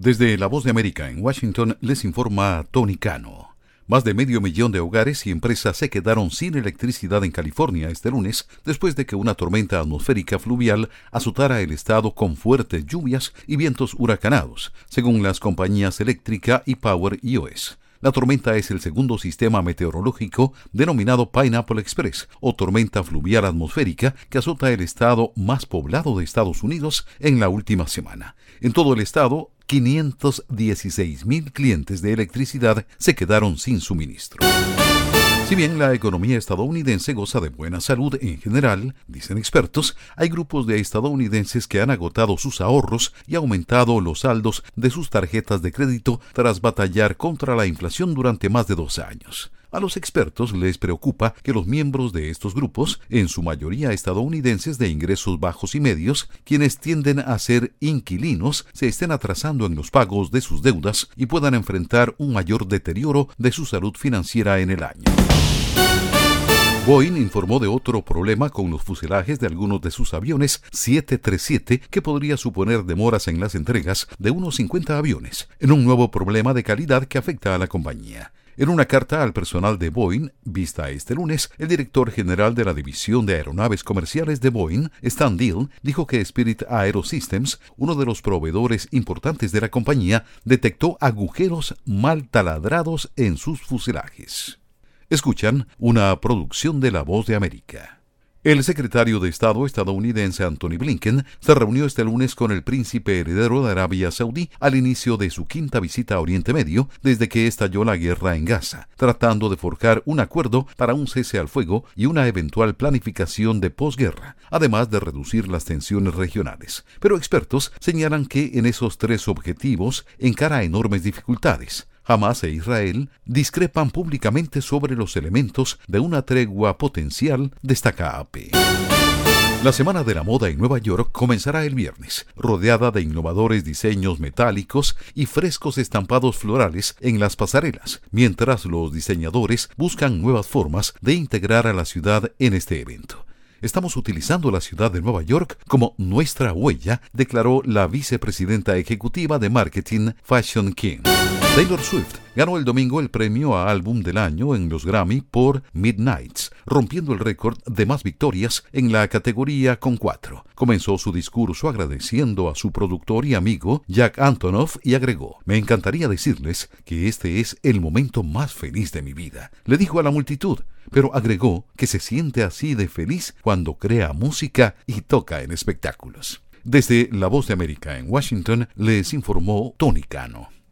Desde La Voz de América en Washington les informa Tony Cano. Más de medio millón de hogares y empresas se quedaron sin electricidad en California este lunes después de que una tormenta atmosférica fluvial azotara el estado con fuertes lluvias y vientos huracanados, según las compañías eléctrica y Power US. La tormenta es el segundo sistema meteorológico denominado Pineapple Express o tormenta fluvial atmosférica que azota el estado más poblado de Estados Unidos en la última semana. En todo el estado, 516 mil clientes de electricidad se quedaron sin suministro. Si bien la economía estadounidense goza de buena salud en general, dicen expertos, hay grupos de estadounidenses que han agotado sus ahorros y aumentado los saldos de sus tarjetas de crédito tras batallar contra la inflación durante más de dos años. A los expertos les preocupa que los miembros de estos grupos, en su mayoría estadounidenses de ingresos bajos y medios, quienes tienden a ser inquilinos, se estén atrasando en los pagos de sus deudas y puedan enfrentar un mayor deterioro de su salud financiera en el año. Boeing informó de otro problema con los fuselajes de algunos de sus aviones 737 que podría suponer demoras en las entregas de unos 50 aviones, en un nuevo problema de calidad que afecta a la compañía. En una carta al personal de Boeing, vista este lunes, el director general de la División de Aeronaves Comerciales de Boeing, Stan Deal, dijo que Spirit Aerosystems, uno de los proveedores importantes de la compañía, detectó agujeros mal taladrados en sus fuselajes. Escuchan una producción de La Voz de América. El secretario de Estado estadounidense Anthony Blinken se reunió este lunes con el príncipe heredero de Arabia Saudí al inicio de su quinta visita a Oriente Medio desde que estalló la guerra en Gaza, tratando de forjar un acuerdo para un cese al fuego y una eventual planificación de posguerra, además de reducir las tensiones regionales. Pero expertos señalan que en esos tres objetivos encara enormes dificultades. Hamas e Israel discrepan públicamente sobre los elementos de una tregua potencial, destaca AP. La Semana de la Moda en Nueva York comenzará el viernes, rodeada de innovadores diseños metálicos y frescos estampados florales en las pasarelas, mientras los diseñadores buscan nuevas formas de integrar a la ciudad en este evento. Estamos utilizando la ciudad de Nueva York como nuestra huella, declaró la vicepresidenta ejecutiva de marketing Fashion King. Taylor Swift ganó el domingo el premio a álbum del año en los Grammy por Midnights, rompiendo el récord de más victorias en la categoría con cuatro. Comenzó su discurso agradeciendo a su productor y amigo Jack Antonoff y agregó, me encantaría decirles que este es el momento más feliz de mi vida. Le dijo a la multitud, pero agregó que se siente así de feliz cuando crea música y toca en espectáculos. Desde La Voz de América en Washington les informó Tony Cano.